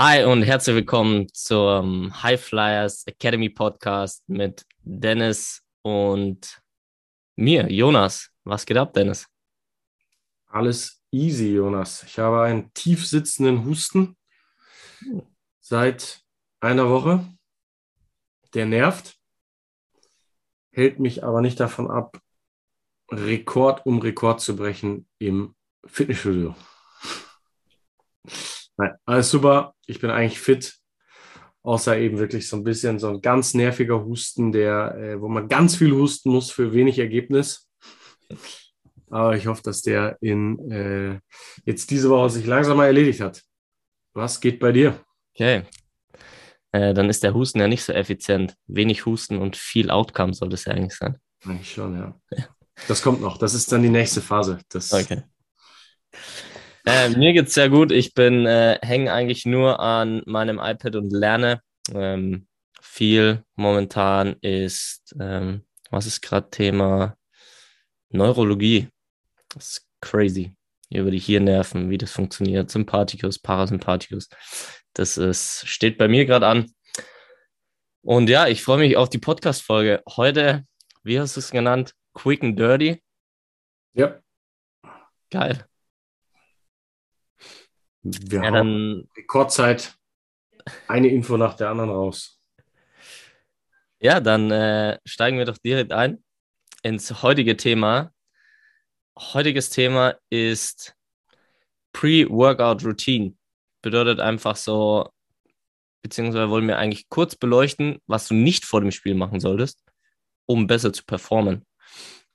Hi und herzlich willkommen zum High Flyers Academy Podcast mit Dennis und mir, Jonas. Was geht ab, Dennis? Alles easy, Jonas. Ich habe einen tief sitzenden Husten seit einer Woche. Der nervt, hält mich aber nicht davon ab, Rekord um Rekord zu brechen im Fitnessstudio. Nein, alles super. Ich bin eigentlich fit. Außer eben wirklich so ein bisschen so ein ganz nerviger Husten, der, äh, wo man ganz viel husten muss für wenig Ergebnis. Aber ich hoffe, dass der in äh, jetzt diese Woche sich langsam mal erledigt hat. Was geht bei dir? Okay. Äh, dann ist der Husten ja nicht so effizient. Wenig Husten und viel Outcome soll das ja eigentlich sein. Eigentlich schon, ja. Das kommt noch. Das ist dann die nächste Phase. Das okay. Äh, mir geht's sehr gut. Ich bin äh, hänge eigentlich nur an meinem iPad und lerne. Ähm, viel momentan ist, ähm, was ist gerade Thema? Neurologie. Das ist crazy. Über die Hirnnerven, wie das funktioniert. Sympathikus, Parasympathikus. Das ist, steht bei mir gerade an. Und ja, ich freue mich auf die Podcast-Folge. Heute, wie hast du es genannt? Quick and Dirty. Ja. Geil. Wir ja, dann Rekordzeit eine Info nach der anderen raus. Ja, dann äh, steigen wir doch direkt ein ins heutige Thema. Heutiges Thema ist Pre-Workout Routine. Bedeutet einfach so, beziehungsweise wollen wir eigentlich kurz beleuchten, was du nicht vor dem Spiel machen solltest, um besser zu performen.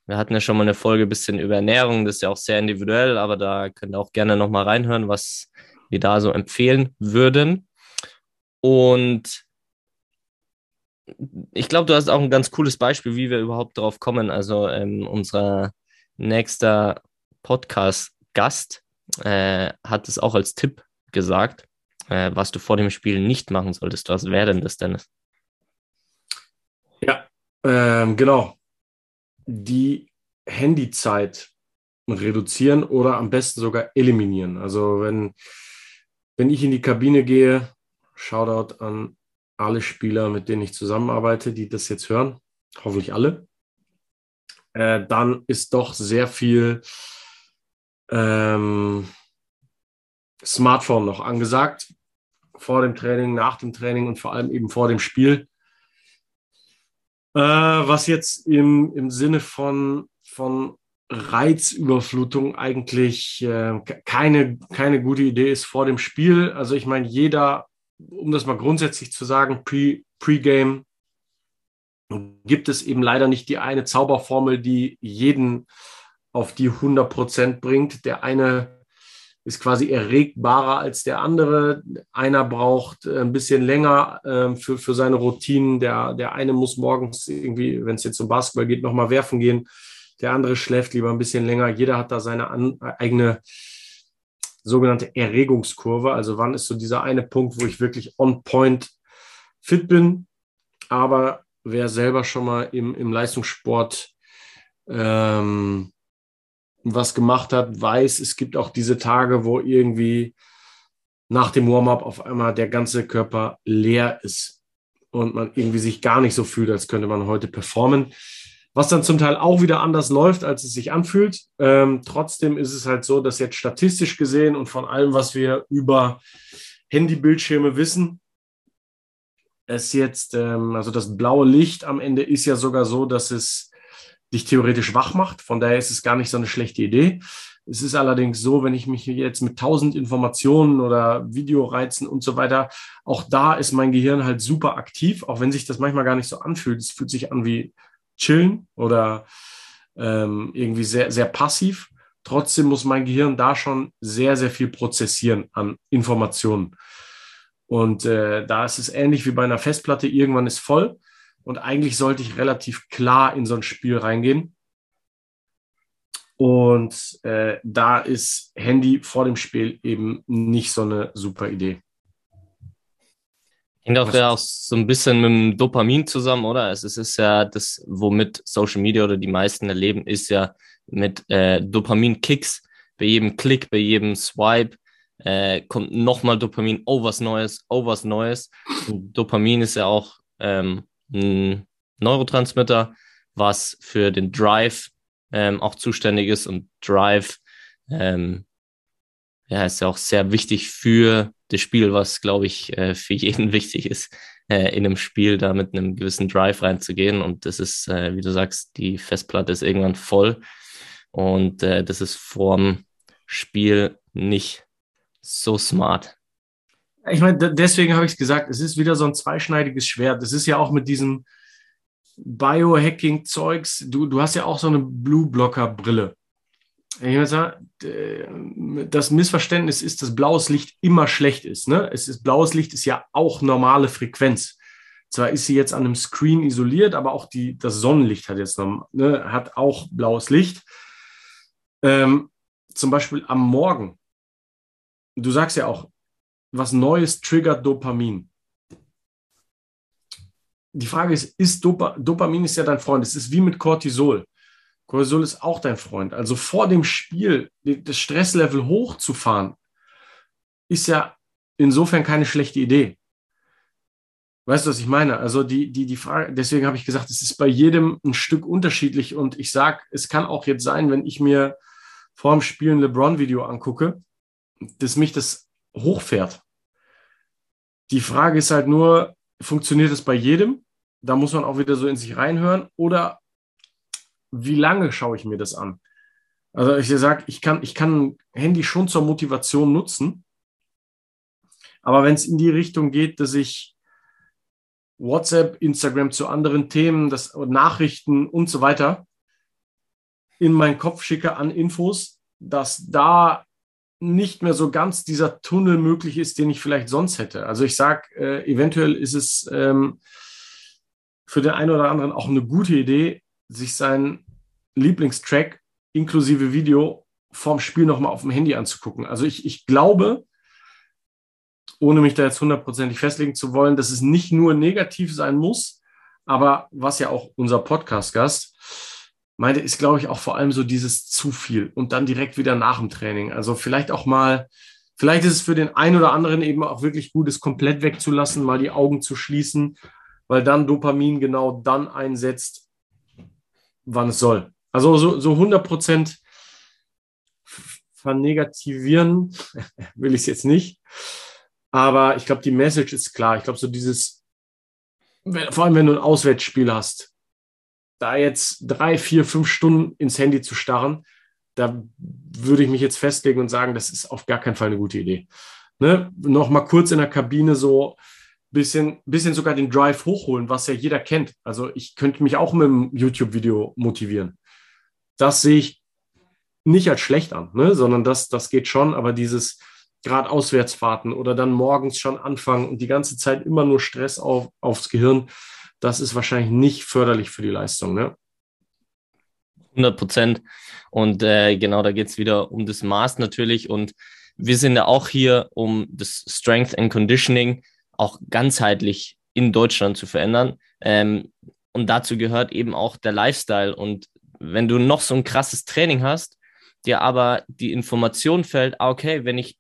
Wir hatten ja schon mal eine Folge ein bisschen über Ernährung, das ist ja auch sehr individuell, aber da könnt ihr auch gerne nochmal reinhören, was wir da so empfehlen würden. Und ich glaube, du hast auch ein ganz cooles Beispiel, wie wir überhaupt darauf kommen. Also ähm, unser nächster Podcast-Gast äh, hat es auch als Tipp gesagt, äh, was du vor dem Spiel nicht machen solltest. Was wäre denn das, Dennis? Ja, ähm, genau die Handyzeit reduzieren oder am besten sogar eliminieren. Also wenn, wenn ich in die Kabine gehe, Shoutout an alle Spieler, mit denen ich zusammenarbeite, die das jetzt hören, hoffentlich alle, äh, dann ist doch sehr viel ähm, Smartphone noch angesagt. Vor dem Training, nach dem Training und vor allem eben vor dem Spiel. Äh, was jetzt im, im Sinne von, von Reizüberflutung eigentlich äh, keine, keine gute Idee ist vor dem Spiel. Also ich meine, jeder, um das mal grundsätzlich zu sagen, Pre, Pre-Game gibt es eben leider nicht die eine Zauberformel, die jeden auf die 100 Prozent bringt. Der eine ist quasi erregbarer als der andere. Einer braucht äh, ein bisschen länger äh, für, für seine Routinen. Der, der eine muss morgens irgendwie, wenn es jetzt zum Basketball geht, nochmal werfen gehen. Der andere schläft lieber ein bisschen länger. Jeder hat da seine an, eigene sogenannte Erregungskurve. Also wann ist so dieser eine Punkt, wo ich wirklich on point fit bin. Aber wer selber schon mal im, im Leistungssport ähm, was gemacht hat, weiß, es gibt auch diese Tage, wo irgendwie nach dem Warm-up auf einmal der ganze Körper leer ist und man irgendwie sich gar nicht so fühlt, als könnte man heute performen. Was dann zum Teil auch wieder anders läuft, als es sich anfühlt. Ähm, trotzdem ist es halt so, dass jetzt statistisch gesehen und von allem, was wir über Handybildschirme wissen, es jetzt, ähm, also das blaue Licht am Ende ist ja sogar so, dass es dich theoretisch wach macht. Von daher ist es gar nicht so eine schlechte Idee. Es ist allerdings so, wenn ich mich jetzt mit tausend Informationen oder Videoreizen und so weiter, auch da ist mein Gehirn halt super aktiv, auch wenn sich das manchmal gar nicht so anfühlt. Es fühlt sich an wie chillen oder ähm, irgendwie sehr, sehr passiv. Trotzdem muss mein Gehirn da schon sehr, sehr viel prozessieren an Informationen. Und äh, da ist es ähnlich wie bei einer Festplatte. Irgendwann ist voll und eigentlich sollte ich relativ klar in so ein Spiel reingehen. Und äh, da ist Handy vor dem Spiel eben nicht so eine super Idee. Hängt auch ja auch so ein bisschen mit dem Dopamin zusammen, oder? Es ist ja das, womit Social Media oder die meisten erleben, ist ja mit äh, Dopamin-Kicks bei jedem Klick, bei jedem Swipe, äh, kommt nochmal Dopamin, oh was Neues, oh was Neues. Und Dopamin ist ja auch ähm, ein Neurotransmitter, was für den Drive ähm, auch zuständig ist und Drive ähm, ja, ist ja auch sehr wichtig für das Spiel, was glaube ich äh, für jeden wichtig ist, äh, in einem Spiel da mit einem gewissen Drive reinzugehen und das ist, äh, wie du sagst, die Festplatte ist irgendwann voll und äh, das ist vorm Spiel nicht so smart. Ich meine, deswegen habe ich es gesagt, es ist wieder so ein zweischneidiges Schwert. Es ist ja auch mit diesem Biohacking-Zeugs, du, du hast ja auch so eine Blue-Blocker-Brille. Ich würde sagen, das Missverständnis ist, dass blaues Licht immer schlecht ist. Ne? Es ist blaues Licht ist ja auch normale Frequenz. Zwar ist sie jetzt an einem Screen isoliert, aber auch die, das Sonnenlicht hat jetzt noch, ne, hat auch blaues Licht. Ähm, zum Beispiel am Morgen. Du sagst ja auch, was Neues triggert Dopamin. Die Frage ist, ist Dopa Dopamin ist ja dein Freund. Es ist wie mit Cortisol. Cortisol ist auch dein Freund. Also vor dem Spiel das Stresslevel hochzufahren, ist ja insofern keine schlechte Idee. Weißt du, was ich meine? Also die, die, die Frage, deswegen habe ich gesagt, es ist bei jedem ein Stück unterschiedlich und ich sage, es kann auch jetzt sein, wenn ich mir vor dem Spiel ein LeBron-Video angucke, dass mich das hochfährt. Die Frage ist halt nur, funktioniert es bei jedem? Da muss man auch wieder so in sich reinhören oder wie lange schaue ich mir das an? Also ich sage, ich kann, ich kann Handy schon zur Motivation nutzen, aber wenn es in die Richtung geht, dass ich WhatsApp, Instagram zu anderen Themen, das, Nachrichten und so weiter in meinen Kopf schicke an Infos, dass da nicht mehr so ganz dieser Tunnel möglich ist, den ich vielleicht sonst hätte. Also ich sage, äh, eventuell ist es ähm, für den einen oder anderen auch eine gute Idee, sich seinen Lieblingstrack inklusive Video vorm Spiel nochmal auf dem Handy anzugucken. Also ich, ich glaube, ohne mich da jetzt hundertprozentig festlegen zu wollen, dass es nicht nur negativ sein muss, aber was ja auch unser Podcast-Gast meinte, ist, glaube ich, auch vor allem so dieses zu viel und dann direkt wieder nach dem Training. Also vielleicht auch mal, vielleicht ist es für den einen oder anderen eben auch wirklich gut, es komplett wegzulassen, mal die Augen zu schließen, weil dann Dopamin genau dann einsetzt, wann es soll. Also so, so 100 Prozent vernegativieren will ich es jetzt nicht. Aber ich glaube, die Message ist klar. Ich glaube, so dieses, vor allem wenn du ein Auswärtsspiel hast, da jetzt drei, vier, fünf Stunden ins Handy zu starren, da würde ich mich jetzt festlegen und sagen, das ist auf gar keinen Fall eine gute Idee. Ne? Noch mal kurz in der Kabine so bisschen, bisschen sogar den Drive hochholen, was ja jeder kennt. Also ich könnte mich auch mit einem YouTube-Video motivieren das sehe ich nicht als schlecht an, ne? sondern das, das geht schon, aber dieses gerade Auswärtsfahrten oder dann morgens schon anfangen und die ganze Zeit immer nur Stress auf, aufs Gehirn, das ist wahrscheinlich nicht förderlich für die Leistung. Ne? 100 Prozent. Und äh, genau, da geht es wieder um das Maß natürlich. Und wir sind ja auch hier, um das Strength and Conditioning auch ganzheitlich in Deutschland zu verändern. Ähm, und dazu gehört eben auch der Lifestyle. Und wenn du noch so ein krasses Training hast, dir aber die Information fällt, ah, okay, wenn ich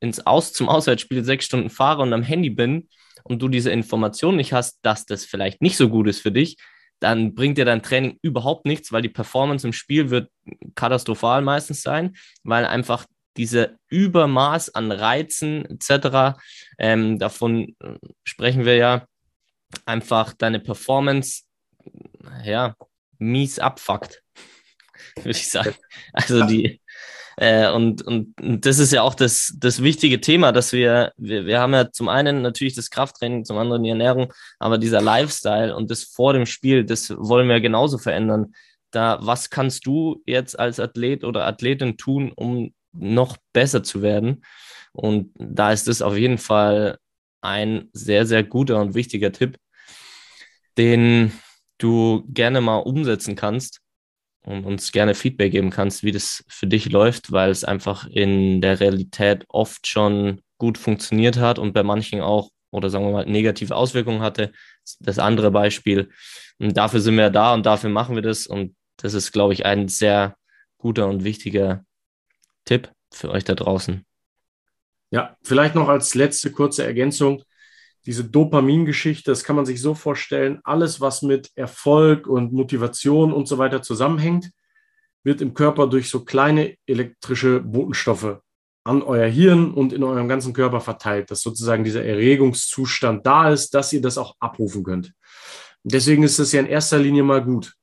ins Aus zum Auswärtsspiel sechs Stunden fahre und am Handy bin und du diese Information nicht hast, dass das vielleicht nicht so gut ist für dich, dann bringt dir dein Training überhaupt nichts, weil die Performance im Spiel wird katastrophal meistens sein, weil einfach diese Übermaß an Reizen etc., ähm, davon äh, sprechen wir ja, einfach deine Performance ja, mies abfuckt, würde ich sagen. Also die, äh, und, und, und das ist ja auch das, das wichtige Thema, dass wir, wir, wir haben ja zum einen natürlich das Krafttraining, zum anderen die Ernährung, aber dieser Lifestyle und das vor dem Spiel, das wollen wir genauso verändern. Da, was kannst du jetzt als Athlet oder Athletin tun, um noch besser zu werden? Und da ist es auf jeden Fall ein sehr, sehr guter und wichtiger Tipp, den du gerne mal umsetzen kannst und uns gerne Feedback geben kannst, wie das für dich läuft, weil es einfach in der Realität oft schon gut funktioniert hat und bei manchen auch oder sagen wir mal negative Auswirkungen hatte. Das andere Beispiel. Und dafür sind wir da und dafür machen wir das. Und das ist, glaube ich, ein sehr guter und wichtiger Tipp für euch da draußen. Ja, vielleicht noch als letzte kurze Ergänzung. Diese Dopamingeschichte, das kann man sich so vorstellen, alles, was mit Erfolg und Motivation und so weiter zusammenhängt, wird im Körper durch so kleine elektrische Botenstoffe an euer Hirn und in eurem ganzen Körper verteilt, dass sozusagen dieser Erregungszustand da ist, dass ihr das auch abrufen könnt. Deswegen ist es ja in erster Linie mal gut.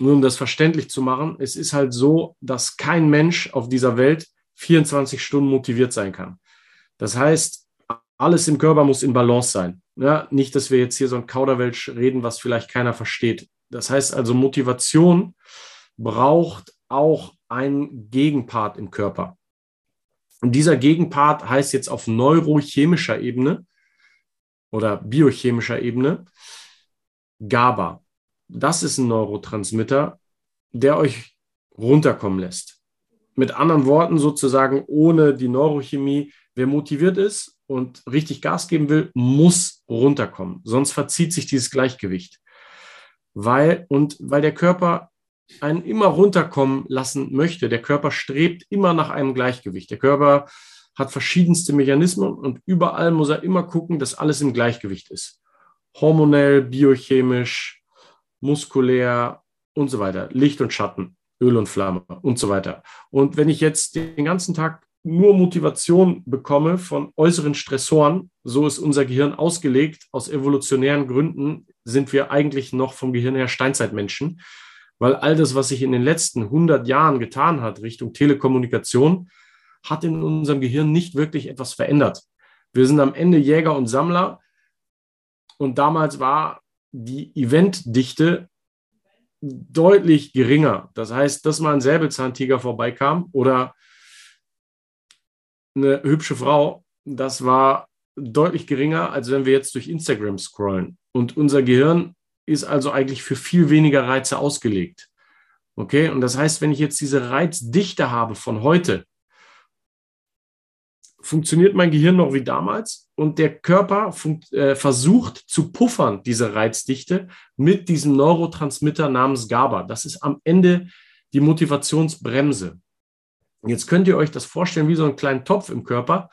Nur um das verständlich zu machen, es ist halt so, dass kein Mensch auf dieser Welt 24 Stunden motiviert sein kann. Das heißt, alles im Körper muss in Balance sein. Ja, nicht, dass wir jetzt hier so ein Kauderwelsch reden, was vielleicht keiner versteht. Das heißt also, Motivation braucht auch einen Gegenpart im Körper. Und dieser Gegenpart heißt jetzt auf neurochemischer Ebene oder biochemischer Ebene GABA. Das ist ein Neurotransmitter, der euch runterkommen lässt. Mit anderen Worten sozusagen ohne die Neurochemie, wer motiviert ist und richtig Gas geben will, muss runterkommen. Sonst verzieht sich dieses Gleichgewicht. Weil, und weil der Körper einen immer runterkommen lassen möchte. Der Körper strebt immer nach einem Gleichgewicht. Der Körper hat verschiedenste Mechanismen und überall muss er immer gucken, dass alles im Gleichgewicht ist. Hormonell, biochemisch, muskulär und so weiter. Licht und Schatten, Öl und Flamme und so weiter. Und wenn ich jetzt den ganzen Tag nur Motivation bekomme von äußeren Stressoren, so ist unser Gehirn ausgelegt. Aus evolutionären Gründen sind wir eigentlich noch vom Gehirn her Steinzeitmenschen weil all das, was sich in den letzten 100 Jahren getan hat Richtung Telekommunikation, hat in unserem Gehirn nicht wirklich etwas verändert. Wir sind am Ende Jäger und Sammler und damals war die Eventdichte deutlich geringer. Das heißt, dass mal ein Säbelzahntiger vorbeikam oder eine hübsche Frau, das war deutlich geringer, als wenn wir jetzt durch Instagram scrollen. Und unser Gehirn ist also eigentlich für viel weniger Reize ausgelegt. Okay, und das heißt, wenn ich jetzt diese Reizdichte habe von heute, funktioniert mein Gehirn noch wie damals und der Körper äh, versucht zu puffern, diese Reizdichte, mit diesem Neurotransmitter namens GABA. Das ist am Ende die Motivationsbremse. Jetzt könnt ihr euch das vorstellen wie so einen kleinen Topf im Körper,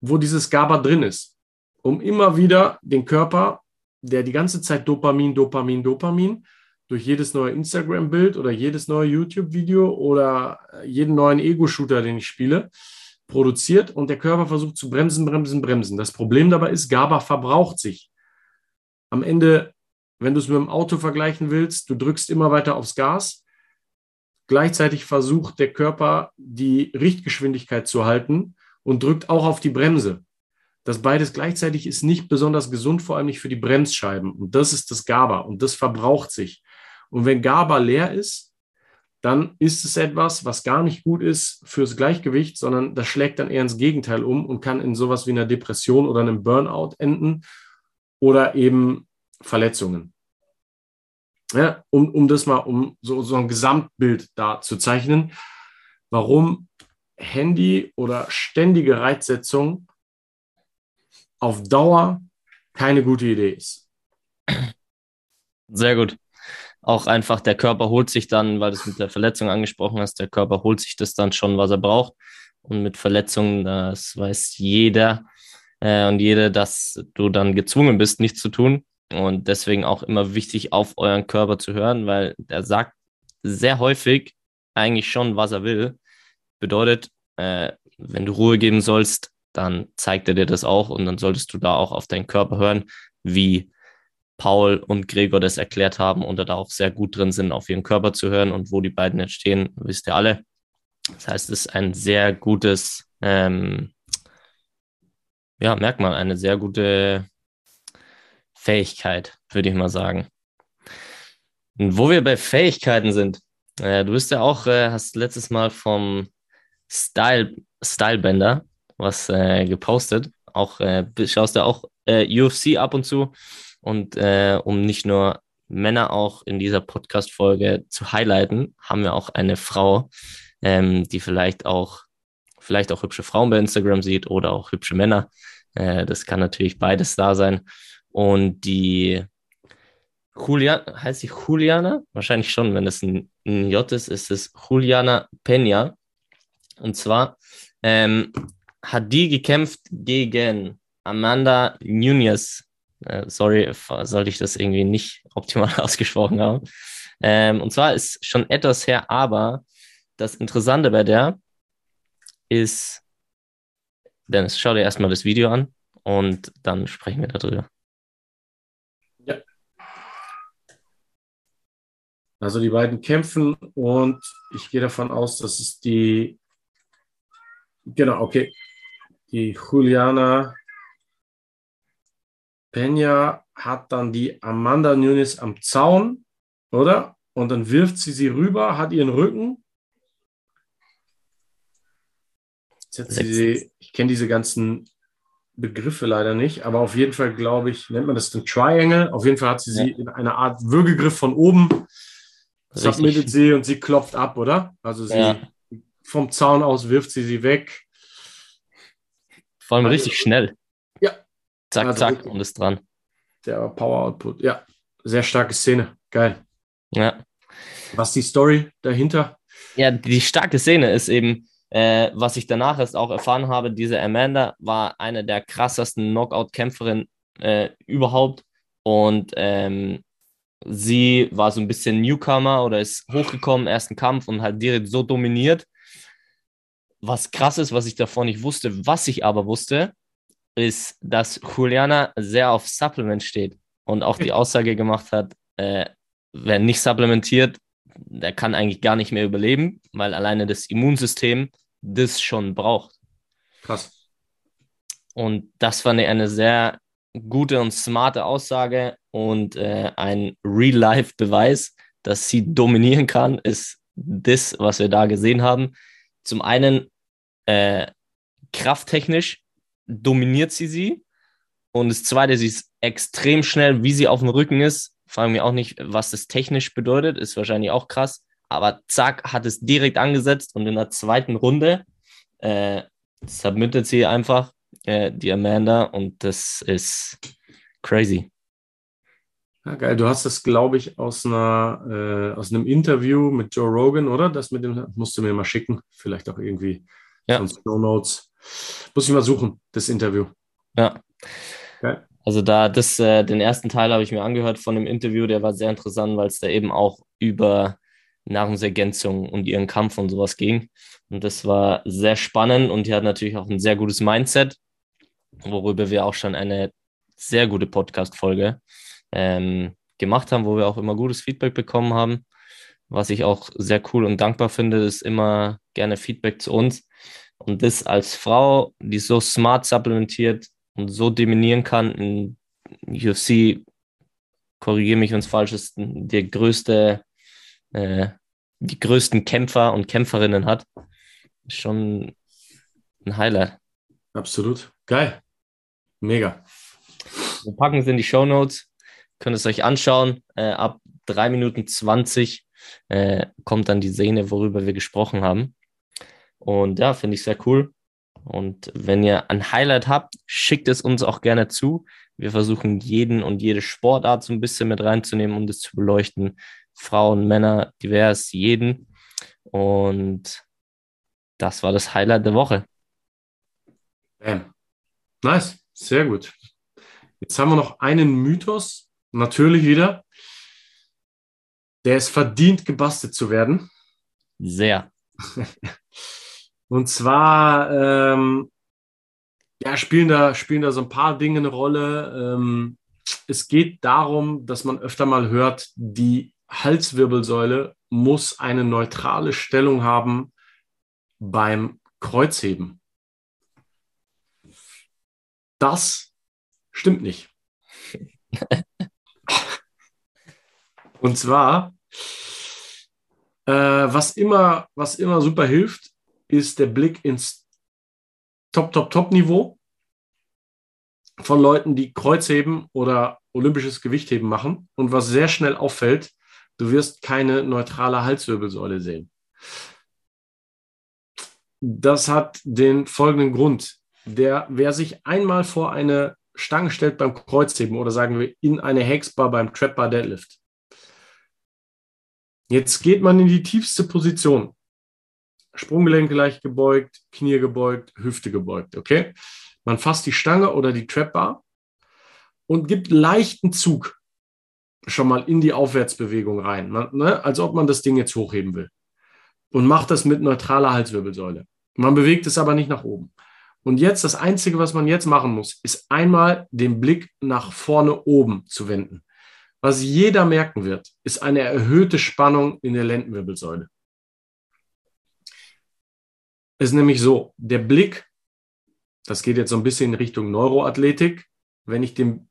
wo dieses GABA drin ist, um immer wieder den Körper der die ganze Zeit Dopamin, Dopamin, Dopamin durch jedes neue Instagram-Bild oder jedes neue YouTube-Video oder äh, jeden neuen Ego-Shooter, den ich spiele, produziert und der Körper versucht zu bremsen, bremsen, bremsen. Das Problem dabei ist, GABA verbraucht sich. Am Ende, wenn du es mit dem Auto vergleichen willst, du drückst immer weiter aufs Gas. Gleichzeitig versucht der Körper, die Richtgeschwindigkeit zu halten und drückt auch auf die Bremse. Das beides gleichzeitig ist nicht besonders gesund, vor allem nicht für die Bremsscheiben. Und das ist das GABA und das verbraucht sich. Und wenn GABA leer ist, dann ist es etwas, was gar nicht gut ist fürs Gleichgewicht, sondern das schlägt dann eher ins Gegenteil um und kann in sowas wie einer Depression oder einem Burnout enden oder eben Verletzungen. Ja, um, um das mal, um so, so ein Gesamtbild da zu zeichnen, warum Handy oder ständige Reizsetzung auf Dauer keine gute Idee ist. Sehr gut. Auch einfach der Körper holt sich dann, weil du es mit der Verletzung angesprochen hast, der Körper holt sich das dann schon, was er braucht. Und mit Verletzungen, das weiß jeder äh, und jede, dass du dann gezwungen bist, nichts zu tun. Und deswegen auch immer wichtig, auf euren Körper zu hören, weil der sagt sehr häufig eigentlich schon, was er will. Bedeutet, äh, wenn du Ruhe geben sollst, dann zeigt er dir das auch und dann solltest du da auch auf deinen Körper hören, wie Paul und Gregor das erklärt haben und da auch sehr gut drin sind, auf ihren Körper zu hören und wo die beiden jetzt stehen, wisst ihr alle. Das heißt, es ist ein sehr gutes, ähm, ja, Merkmal, eine sehr gute Fähigkeit, würde ich mal sagen. Und wo wir bei Fähigkeiten sind, äh, du bist ja auch, äh, hast letztes Mal vom Style, Stylebender was äh, gepostet. Auch äh, schaust du auch äh, UFC ab und zu. Und äh, um nicht nur Männer auch in dieser Podcast-Folge zu highlighten, haben wir auch eine Frau, ähm, die vielleicht auch, vielleicht auch hübsche Frauen bei Instagram sieht oder auch hübsche Männer. Das kann natürlich beides da sein. Und die Julian, heißt sie Juliana? Wahrscheinlich schon, wenn es ein, ein J ist, ist es Juliana Peña. Und zwar ähm, hat die gekämpft gegen Amanda Nunez. Äh, sorry, sollte ich das irgendwie nicht optimal ausgesprochen haben. Ähm, und zwar ist schon etwas her, aber das Interessante bei der ist, Dennis, schau dir erstmal das Video an und dann sprechen wir darüber. Also die beiden kämpfen und ich gehe davon aus, dass es die, genau, okay, die Juliana Peña hat dann die Amanda Nunes am Zaun, oder? Und dann wirft sie sie rüber, hat ihren Rücken. Sie, ich kenne diese ganzen Begriffe leider nicht, aber auf jeden Fall glaube ich, nennt man das den Triangle. Auf jeden Fall hat sie ja. sie in einer Art Würgegriff von oben, submittet sie und sie klopft ab, oder? Also sie ja. vom Zaun aus wirft sie sie weg. Vor allem also, richtig schnell. Ja. Zack, also zack und ist dran. Der Power Output, ja. Sehr starke Szene. Geil. Ja. Was ist die Story dahinter? Ja, die starke Szene ist eben, äh, was ich danach erst auch erfahren habe, diese Amanda war eine der krassesten Knockout-Kämpferinnen äh, überhaupt. Und ähm, sie war so ein bisschen Newcomer oder ist hochgekommen, ersten Kampf und hat direkt so dominiert. Was krass ist, was ich davor nicht wusste, was ich aber wusste, ist, dass Juliana sehr auf Supplement steht und auch die Aussage gemacht hat, äh, wer nicht supplementiert, der kann eigentlich gar nicht mehr überleben, weil alleine das Immunsystem das schon braucht. Krass. Und das war eine, eine sehr gute und smarte Aussage und äh, ein Real-Life-Beweis, dass sie dominieren kann, ist das, was wir da gesehen haben. Zum einen äh, krafttechnisch dominiert sie sie und das zweite, sie ist extrem schnell, wie sie auf dem Rücken ist. Fragen wir auch nicht, was das technisch bedeutet, ist wahrscheinlich auch krass. Aber zack, hat es direkt angesetzt und in der zweiten Runde äh, submittet sie einfach äh, die Amanda und das ist crazy. Ja, geil. Du hast das, glaube ich, aus, einer, äh, aus einem Interview mit Joe Rogan, oder? Das mit dem musst du mir mal schicken. Vielleicht auch irgendwie ja. Show Notes. Muss ich mal suchen, das Interview. Ja. Geil. Also da das, äh, den ersten Teil habe ich mir angehört von dem Interview, der war sehr interessant, weil es da eben auch über Nahrungsergänzung und ihren Kampf und sowas ging. Und das war sehr spannend und die hat natürlich auch ein sehr gutes Mindset, worüber wir auch schon eine sehr gute Podcast-Folge ähm, gemacht haben, wo wir auch immer gutes Feedback bekommen haben. Was ich auch sehr cool und dankbar finde, ist immer gerne Feedback zu uns. Und das als Frau, die so smart supplementiert und so dominieren kann in UFC, korrigiere mich, wenn es falsch ist, der größte äh, die größten Kämpfer und Kämpferinnen hat. Schon ein Highlight. Absolut. Geil. Mega. Wir packen es in die Show Notes. Könnt es euch anschauen. Äh, ab 3 Minuten 20 äh, kommt dann die Szene, worüber wir gesprochen haben. Und ja, finde ich sehr cool. Und wenn ihr ein Highlight habt, schickt es uns auch gerne zu. Wir versuchen jeden und jede Sportart so ein bisschen mit reinzunehmen, um das zu beleuchten. Frauen, Männer, divers, jeden. Und das war das Highlight der Woche. Bam. Nice, sehr gut. Jetzt haben wir noch einen Mythos, natürlich wieder. Der es verdient, gebastelt zu werden. Sehr. Und zwar ähm, ja, spielen, da, spielen da so ein paar Dinge eine Rolle. Ähm, es geht darum, dass man öfter mal hört, die Halswirbelsäule muss eine neutrale Stellung haben beim Kreuzheben. Das stimmt nicht. Und zwar, äh, was, immer, was immer super hilft, ist der Blick ins Top-Top-Top-Niveau von Leuten, die Kreuzheben oder olympisches Gewichtheben machen. Und was sehr schnell auffällt, Du wirst keine neutrale Halswirbelsäule sehen. Das hat den folgenden Grund. Der, wer sich einmal vor eine Stange stellt beim Kreuzheben oder sagen wir in eine Hexbar beim Trapbar Deadlift. Jetzt geht man in die tiefste Position. Sprunggelenk leicht gebeugt, Knie gebeugt, Hüfte gebeugt, okay? Man fasst die Stange oder die Trapbar und gibt leichten Zug schon mal in die Aufwärtsbewegung rein, ne? als ob man das Ding jetzt hochheben will. Und macht das mit neutraler Halswirbelsäule. Man bewegt es aber nicht nach oben. Und jetzt das Einzige, was man jetzt machen muss, ist einmal den Blick nach vorne oben zu wenden. Was jeder merken wird, ist eine erhöhte Spannung in der Lendenwirbelsäule. Es ist nämlich so, der Blick, das geht jetzt so ein bisschen in Richtung Neuroathletik, wenn ich den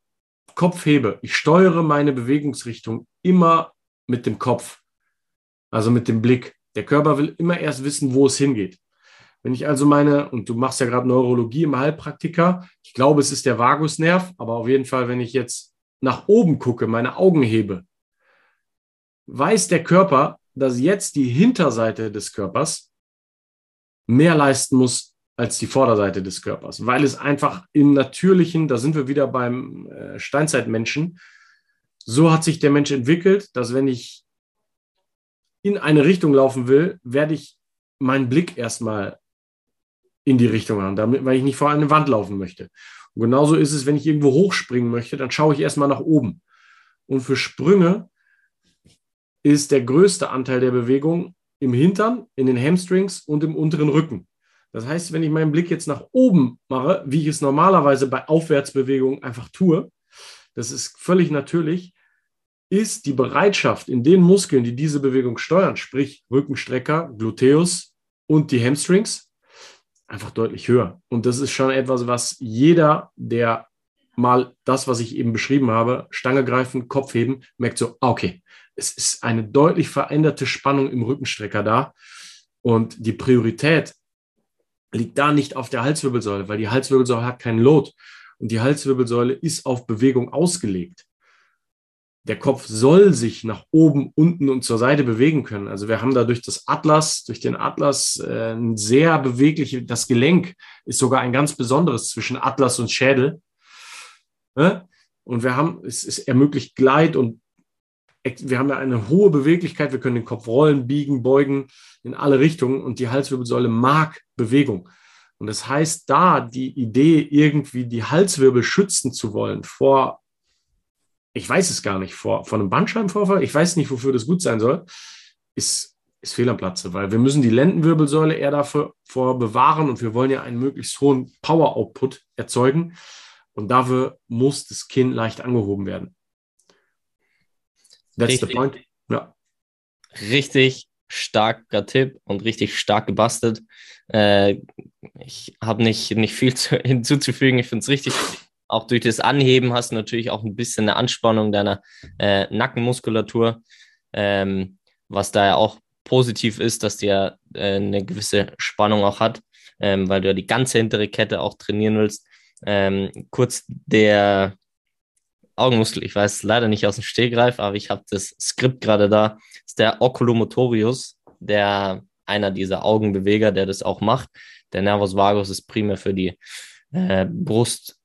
Kopf hebe, ich steuere meine Bewegungsrichtung immer mit dem Kopf, also mit dem Blick. Der Körper will immer erst wissen, wo es hingeht. Wenn ich also meine, und du machst ja gerade Neurologie im Heilpraktiker, ich glaube, es ist der Vagusnerv, aber auf jeden Fall, wenn ich jetzt nach oben gucke, meine Augen hebe, weiß der Körper, dass jetzt die Hinterseite des Körpers mehr leisten muss als die Vorderseite des Körpers, weil es einfach im natürlichen, da sind wir wieder beim äh, Steinzeitmenschen, so hat sich der Mensch entwickelt, dass wenn ich in eine Richtung laufen will, werde ich meinen Blick erstmal in die Richtung haben, damit, weil ich nicht vor eine Wand laufen möchte. Und genauso ist es, wenn ich irgendwo hochspringen möchte, dann schaue ich erstmal nach oben. Und für Sprünge ist der größte Anteil der Bewegung im Hintern, in den Hamstrings und im unteren Rücken. Das heißt, wenn ich meinen Blick jetzt nach oben mache, wie ich es normalerweise bei Aufwärtsbewegungen einfach tue, das ist völlig natürlich, ist die Bereitschaft in den Muskeln, die diese Bewegung steuern, sprich Rückenstrecker, Gluteus und die Hamstrings, einfach deutlich höher. Und das ist schon etwas, was jeder, der mal das, was ich eben beschrieben habe, Stange greifen, Kopf heben, merkt so, ah, okay, es ist eine deutlich veränderte Spannung im Rückenstrecker da. Und die Priorität liegt da nicht auf der Halswirbelsäule, weil die Halswirbelsäule hat keinen Load. Und die Halswirbelsäule ist auf Bewegung ausgelegt der Kopf soll sich nach oben, unten und zur Seite bewegen können. Also wir haben da durch das Atlas, durch den Atlas äh, ein sehr bewegliches, das Gelenk ist sogar ein ganz besonderes zwischen Atlas und Schädel. Ne? Und wir haben, es, es ermöglicht Gleit und wir haben ja eine hohe Beweglichkeit. Wir können den Kopf rollen, biegen, beugen in alle Richtungen und die Halswirbelsäule mag Bewegung. Und das heißt, da die Idee, irgendwie die Halswirbel schützen zu wollen vor ich weiß es gar nicht, vor, vor einem Bandscheibenvorfall, ich weiß nicht, wofür das gut sein soll, ist, ist fehl am Platze, weil wir müssen die Lendenwirbelsäule eher davor bewahren und wir wollen ja einen möglichst hohen Power-Output erzeugen und dafür muss das Kinn leicht angehoben werden. That's richtig, the point. Ja. Richtig starker Tipp und richtig stark gebastelt. Äh, ich habe nicht, nicht viel zu, hinzuzufügen. Ich finde es richtig, auch durch das Anheben hast du natürlich auch ein bisschen eine Anspannung deiner äh, Nackenmuskulatur, ähm, was da ja auch positiv ist, dass die ja äh, eine gewisse Spannung auch hat, ähm, weil du ja die ganze hintere Kette auch trainieren willst. Ähm, kurz der Augenmuskel, ich weiß leider nicht aus dem Stehgreif, aber ich habe das Skript gerade da, ist der Oculomotorius, der einer dieser Augenbeweger, der das auch macht. Der Nervus vagus ist primär für die äh, Brust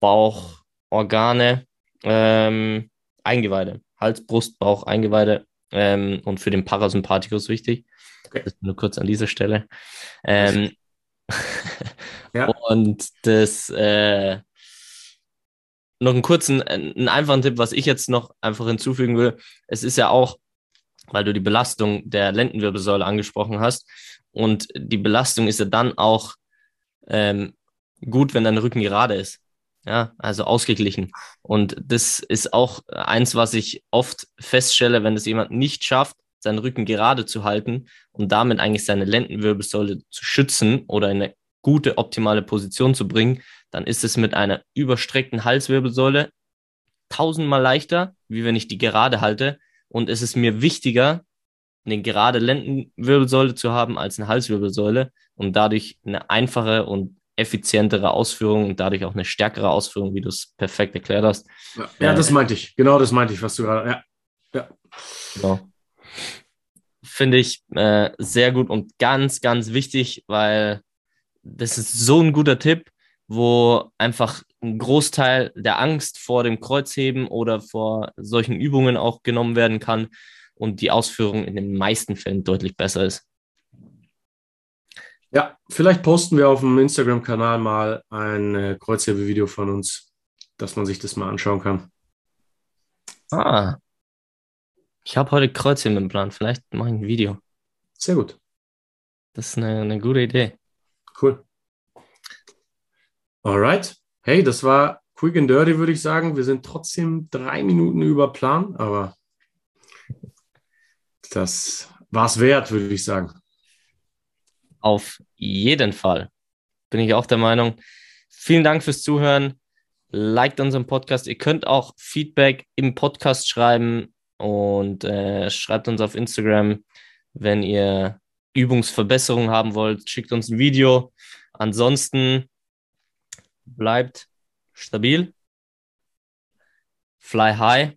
Bauchorgane, ähm, Eingeweide, Hals, Brust, Bauch, Eingeweide ähm, und für den Parasympathikus wichtig. Okay. Das nur kurz an dieser Stelle. Ähm, ja. Und das äh, noch einen kurzen, einen einfachen Tipp, was ich jetzt noch einfach hinzufügen will. Es ist ja auch, weil du die Belastung der Lendenwirbelsäule angesprochen hast. Und die Belastung ist ja dann auch ähm, gut, wenn dein Rücken gerade ist. Ja, also ausgeglichen. Und das ist auch eins, was ich oft feststelle, wenn es jemand nicht schafft, seinen Rücken gerade zu halten und damit eigentlich seine Lendenwirbelsäule zu schützen oder in eine gute, optimale Position zu bringen, dann ist es mit einer überstreckten Halswirbelsäule tausendmal leichter, wie wenn ich die gerade halte. Und es ist mir wichtiger, eine gerade Lendenwirbelsäule zu haben als eine Halswirbelsäule und dadurch eine einfache und effizientere Ausführung und dadurch auch eine stärkere Ausführung, wie du es perfekt erklärt hast. Ja, ja das meinte ich. Genau das meinte ich, was du gerade. Ja. ja. Genau. Finde ich äh, sehr gut und ganz, ganz wichtig, weil das ist so ein guter Tipp, wo einfach ein Großteil der Angst vor dem Kreuzheben oder vor solchen Übungen auch genommen werden kann und die Ausführung in den meisten Fällen deutlich besser ist. Ja, vielleicht posten wir auf dem Instagram-Kanal mal ein äh, Kreuzhebe-Video von uns, dass man sich das mal anschauen kann. Ah. Ich habe heute Kreuzheben im Plan. Vielleicht mache ich ein Video. Sehr gut. Das ist eine, eine gute Idee. Cool. Alright. Hey, das war quick and dirty, würde ich sagen. Wir sind trotzdem drei Minuten über Plan, aber das war es wert, würde ich sagen. Auf jeden Fall. Bin ich auch der Meinung. Vielen Dank fürs Zuhören. Liked unseren Podcast. Ihr könnt auch Feedback im Podcast schreiben und äh, schreibt uns auf Instagram, wenn ihr Übungsverbesserungen haben wollt. Schickt uns ein Video. Ansonsten bleibt stabil. Fly high.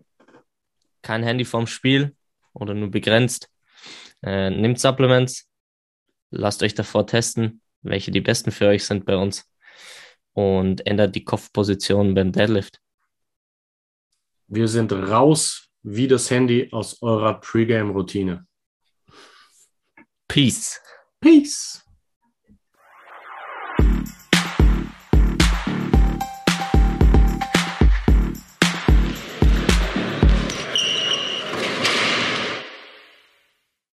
Kein Handy vorm Spiel oder nur begrenzt. Äh, nimmt Supplements. Lasst euch davor testen, welche die besten für euch sind bei uns. Und ändert die Kopfposition beim Deadlift. Wir sind raus wie das Handy aus eurer Pre-Game-Routine. Peace. Peace.